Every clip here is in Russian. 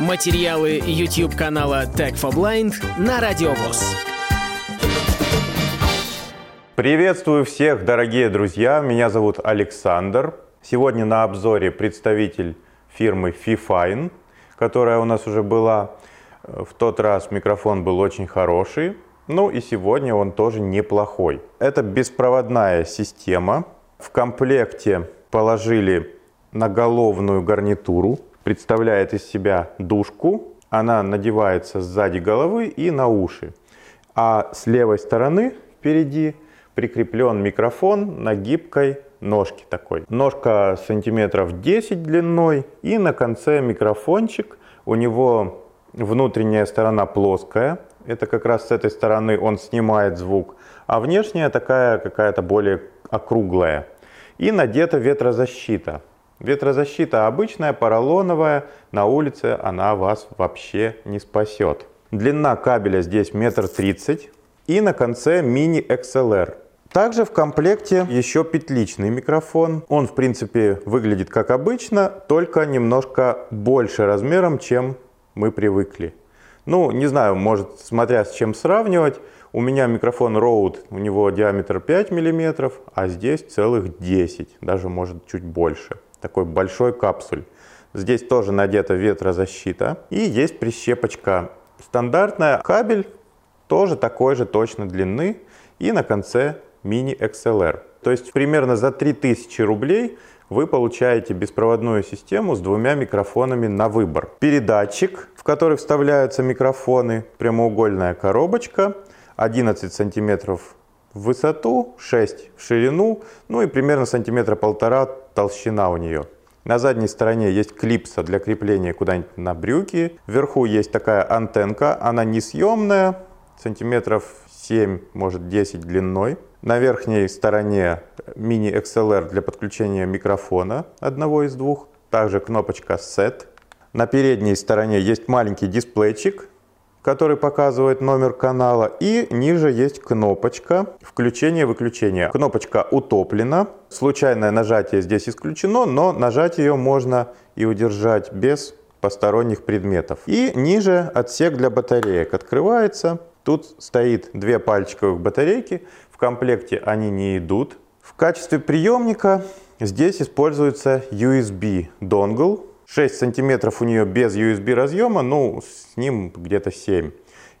Материалы YouTube канала Tech for Blind на Радиовоз. Приветствую всех, дорогие друзья. Меня зовут Александр. Сегодня на обзоре представитель фирмы Fifine, которая у нас уже была. В тот раз микрофон был очень хороший. Ну и сегодня он тоже неплохой. Это беспроводная система. В комплекте положили наголовную гарнитуру. Представляет из себя душку. Она надевается сзади головы и на уши. А с левой стороны впереди прикреплен микрофон на гибкой ножке такой. Ножка сантиметров 10 длиной и на конце микрофончик. У него внутренняя сторона плоская, это как раз с этой стороны он снимает звук, а внешняя такая какая-то более округлая. И надета ветрозащита. Ветрозащита обычная, поролоновая, на улице она вас вообще не спасет. Длина кабеля здесь метр тридцать и на конце мини XLR. Также в комплекте еще петличный микрофон. Он в принципе выглядит как обычно, только немножко больше размером, чем мы привыкли. Ну, не знаю, может, смотря с чем сравнивать. У меня микрофон Rode, у него диаметр 5 мм, а здесь целых 10, даже может чуть больше. Такой большой капсуль. Здесь тоже надета ветрозащита и есть прищепочка стандартная. Кабель тоже такой же точно длины и на конце мини XLR. То есть примерно за 3000 рублей вы получаете беспроводную систему с двумя микрофонами на выбор. Передатчик, в который вставляются микрофоны, прямоугольная коробочка, 11 сантиметров в высоту, 6 в ширину, ну и примерно сантиметра полтора толщина у нее. На задней стороне есть клипса для крепления куда-нибудь на брюки. Вверху есть такая антенка, она несъемная, сантиметров 7, может 10 длиной. На верхней стороне мини XLR для подключения микрофона одного из двух. Также кнопочка Set. На передней стороне есть маленький дисплейчик, который показывает номер канала. И ниже есть кнопочка включения-выключения. Кнопочка утоплена. Случайное нажатие здесь исключено, но нажать ее можно и удержать без посторонних предметов. И ниже отсек для батареек открывается. Тут стоит две пальчиковых батарейки. В комплекте они не идут. В качестве приемника здесь используется USB донгл. 6 сантиметров у нее без USB разъема, ну с ним где-то 7.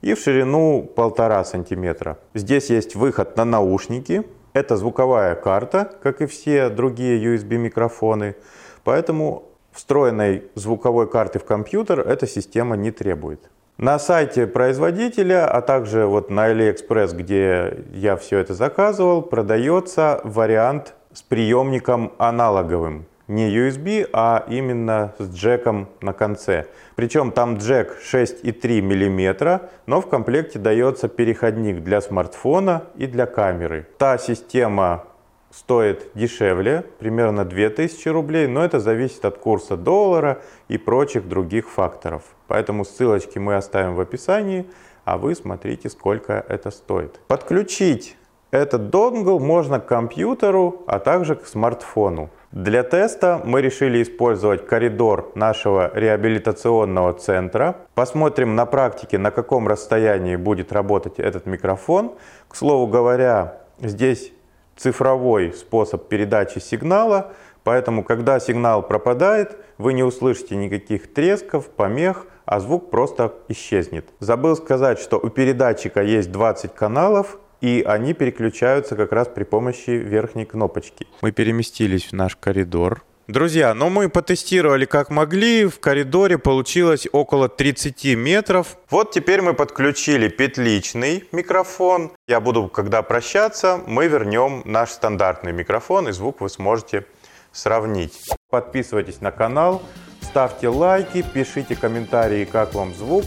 И в ширину 1,5 сантиметра. Здесь есть выход на наушники. Это звуковая карта, как и все другие USB микрофоны. Поэтому встроенной звуковой карты в компьютер эта система не требует. На сайте производителя, а также вот на AliExpress, где я все это заказывал, продается вариант с приемником аналоговым. Не USB, а именно с джеком на конце. Причем там джек 6,3 мм, но в комплекте дается переходник для смартфона и для камеры. Та система стоит дешевле, примерно 2000 рублей, но это зависит от курса доллара и прочих других факторов. Поэтому ссылочки мы оставим в описании, а вы смотрите, сколько это стоит. Подключить этот донгл можно к компьютеру, а также к смартфону. Для теста мы решили использовать коридор нашего реабилитационного центра. Посмотрим на практике, на каком расстоянии будет работать этот микрофон. К слову говоря, здесь цифровой способ передачи сигнала, поэтому когда сигнал пропадает, вы не услышите никаких тресков, помех, а звук просто исчезнет. Забыл сказать, что у передатчика есть 20 каналов, и они переключаются как раз при помощи верхней кнопочки. Мы переместились в наш коридор. Друзья, ну мы потестировали как могли, в коридоре получилось около 30 метров. Вот теперь мы подключили петличный микрофон. Я буду, когда прощаться, мы вернем наш стандартный микрофон, и звук вы сможете сравнить. Подписывайтесь на канал, ставьте лайки, пишите комментарии, как вам звук,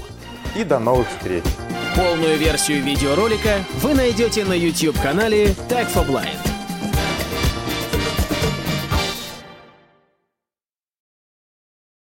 и до новых встреч! Полную версию видеоролика вы найдете на YouTube-канале Tag for Blind.